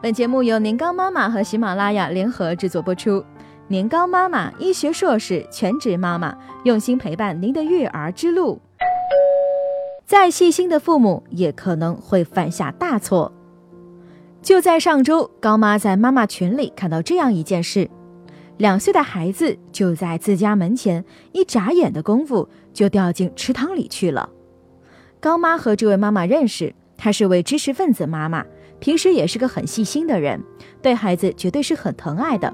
本节目由年糕妈妈和喜马拉雅联合制作播出。年糕妈妈，医学硕士，全职妈妈，用心陪伴您的育儿之路。再细心的父母也可能会犯下大错。就在上周，高妈在妈妈群里看到这样一件事：两岁的孩子就在自家门前，一眨眼的功夫就掉进池塘里去了。高妈和这位妈妈认识，她是位知识分子妈妈。平时也是个很细心的人，对孩子绝对是很疼爱的。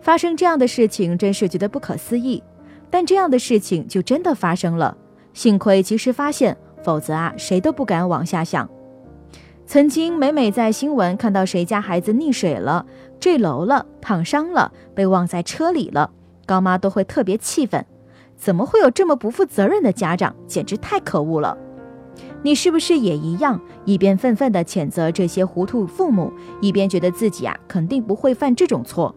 发生这样的事情，真是觉得不可思议。但这样的事情就真的发生了，幸亏及时发现，否则啊，谁都不敢往下想。曾经每每在新闻看到谁家孩子溺水了、坠楼了、烫伤了、被忘在车里了，高妈都会特别气愤：怎么会有这么不负责任的家长？简直太可恶了！你是不是也一样，一边愤愤地谴责这些糊涂父母，一边觉得自己啊肯定不会犯这种错？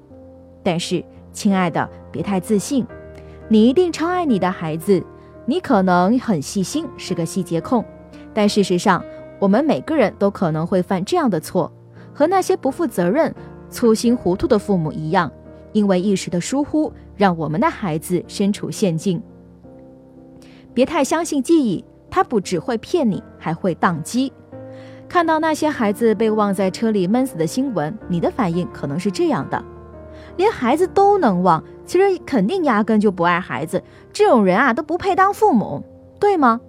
但是，亲爱的，别太自信，你一定超爱你的孩子，你可能很细心，是个细节控，但事实上，我们每个人都可能会犯这样的错，和那些不负责任、粗心糊涂的父母一样，因为一时的疏忽，让我们的孩子身处陷境。别太相信记忆。他不只会骗你，还会宕机。看到那些孩子被忘在车里闷死的新闻，你的反应可能是这样的：连孩子都能忘，其实肯定压根就不爱孩子。这种人啊，都不配当父母，对吗？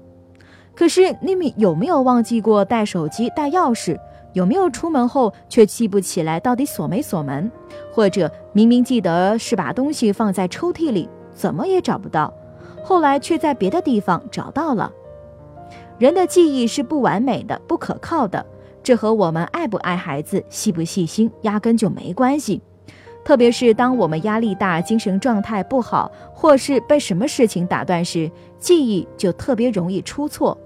可是你们有没有忘记过带手机、带钥匙？有没有出门后却记不起来到底锁没锁门？或者明明记得是把东西放在抽屉里，怎么也找不到，后来却在别的地方找到了？人的记忆是不完美的、不可靠的，这和我们爱不爱孩子、细不细心压根就没关系。特别是当我们压力大、精神状态不好，或是被什么事情打断时，记忆就特别容易出错。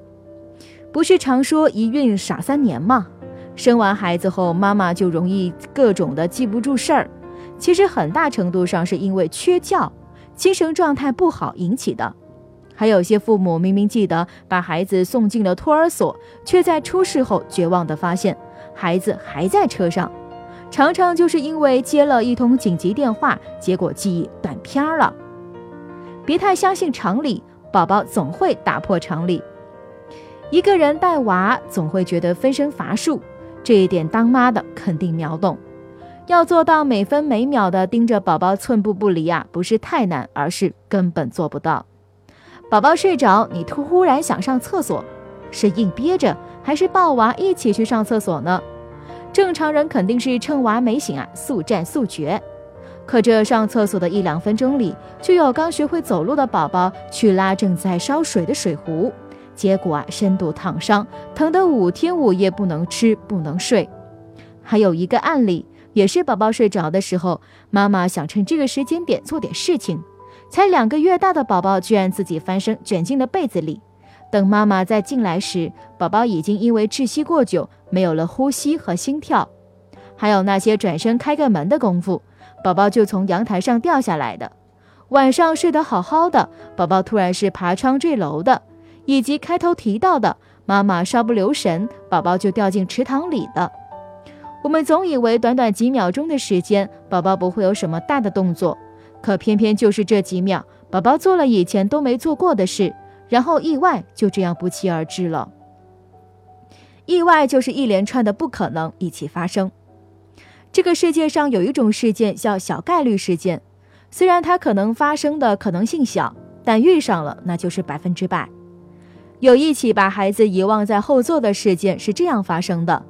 不是常说一孕傻三年吗？生完孩子后，妈妈就容易各种的记不住事儿，其实很大程度上是因为缺觉、精神状态不好引起的。还有些父母明明记得把孩子送进了托儿所，却在出事后绝望地发现孩子还在车上，常常就是因为接了一通紧急电话，结果记忆断片了。别太相信常理，宝宝总会打破常理。一个人带娃总会觉得分身乏术，这一点当妈的肯定秒懂。要做到每分每秒的盯着宝宝寸步不离啊，不是太难，而是根本做不到。宝宝睡着，你突然想上厕所，是硬憋着，还是抱娃一起去上厕所呢？正常人肯定是趁娃没醒啊，速战速决。可这上厕所的一两分钟里，就有刚学会走路的宝宝去拉正在烧水的水壶，结果啊，深度烫伤，疼得五天五夜不能吃不能睡。还有一个案例，也是宝宝睡着的时候，妈妈想趁这个时间点做点事情。才两个月大的宝宝居然自己翻身卷进了被子里，等妈妈再进来时，宝宝已经因为窒息过久没有了呼吸和心跳。还有那些转身开个门的功夫，宝宝就从阳台上掉下来的；晚上睡得好好的，宝宝突然是爬窗坠楼的；以及开头提到的妈妈稍不留神，宝宝就掉进池塘里的。我们总以为短短几秒钟的时间，宝宝不会有什么大的动作。可偏偏就是这几秒，宝宝做了以前都没做过的事，然后意外就这样不期而至了。意外就是一连串的不可能一起发生。这个世界上有一种事件叫小概率事件，虽然它可能发生的可能性小，但遇上了那就是百分之百。有一起把孩子遗忘在后座的事件是这样发生的：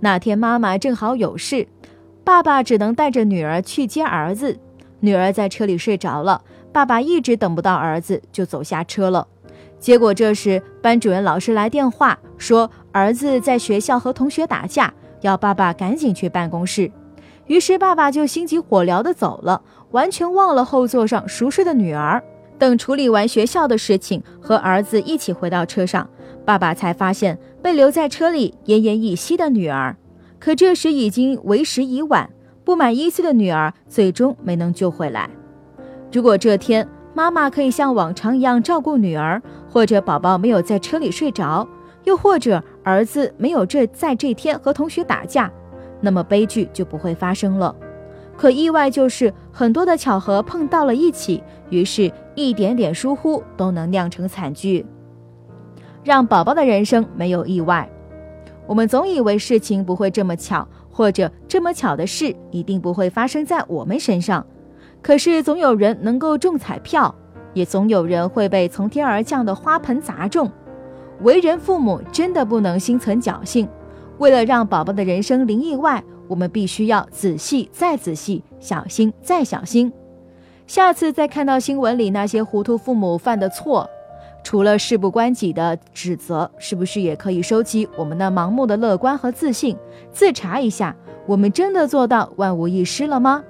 那天妈妈正好有事，爸爸只能带着女儿去接儿子。女儿在车里睡着了，爸爸一直等不到儿子，就走下车了。结果这时班主任老师来电话说儿子在学校和同学打架，要爸爸赶紧去办公室。于是爸爸就心急火燎地走了，完全忘了后座上熟睡的女儿。等处理完学校的事情，和儿子一起回到车上，爸爸才发现被留在车里奄奄一息的女儿。可这时已经为时已晚。不满一岁的女儿最终没能救回来。如果这天妈妈可以像往常一样照顾女儿，或者宝宝没有在车里睡着，又或者儿子没有这在这天和同学打架，那么悲剧就不会发生了。可意外就是很多的巧合碰到了一起，于是一点点疏忽都能酿成惨剧，让宝宝的人生没有意外。我们总以为事情不会这么巧，或者这么巧的事一定不会发生在我们身上。可是总有人能够中彩票，也总有人会被从天而降的花盆砸中。为人父母真的不能心存侥幸，为了让宝宝的人生零意外，我们必须要仔细再仔细，小心再小心。下次再看到新闻里那些糊涂父母犯的错，除了事不关己的指责，是不是也可以收起我们那盲目的乐观和自信，自查一下，我们真的做到万无一失了吗？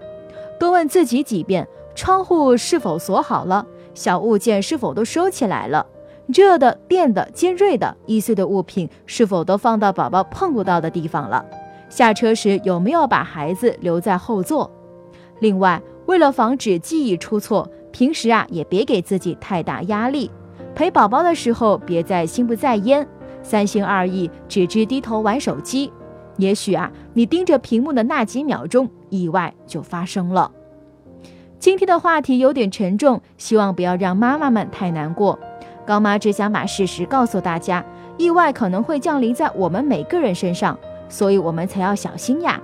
多问自己几遍：窗户是否锁好了？小物件是否都收起来了？热的、电的、尖锐的、易碎的物品是否都放到宝宝碰不到的地方了？下车时有没有把孩子留在后座？另外，为了防止记忆出错，平时啊也别给自己太大压力。陪宝宝的时候，别再心不在焉、三心二意，只知低头玩手机。也许啊，你盯着屏幕的那几秒钟，意外就发生了。今天的话题有点沉重，希望不要让妈妈们太难过。高妈只想把事实告诉大家：意外可能会降临在我们每个人身上，所以我们才要小心呀。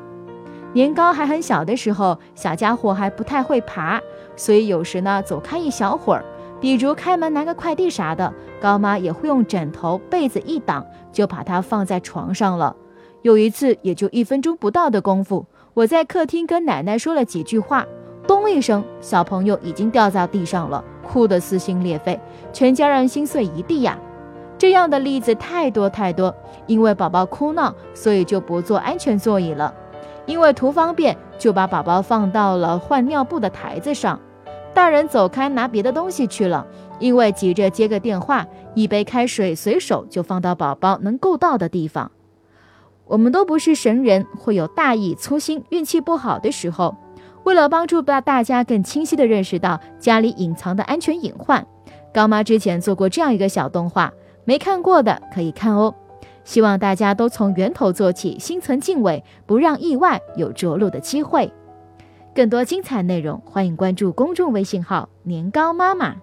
年糕还很小的时候，小家伙还不太会爬，所以有时呢走开一小会儿，比如开门拿个快递啥的，高妈也会用枕头被子一挡，就把它放在床上了。有一次，也就一分钟不到的功夫，我在客厅跟奶奶说了几句话，咚一声，小朋友已经掉在地上了，哭得撕心裂肺，全家人心碎一地呀。这样的例子太多太多，因为宝宝哭闹，所以就不坐安全座椅了，因为图方便，就把宝宝放到了换尿布的台子上。大人走开拿别的东西去了，因为急着接个电话，一杯开水随手就放到宝宝能够到的地方。我们都不是神人，会有大意粗心、运气不好的时候。为了帮助大大家更清晰地认识到家里隐藏的安全隐患，高妈之前做过这样一个小动画，没看过的可以看哦。希望大家都从源头做起，心存敬畏，不让意外有着陆的机会。更多精彩内容，欢迎关注公众微信号“年糕妈妈”。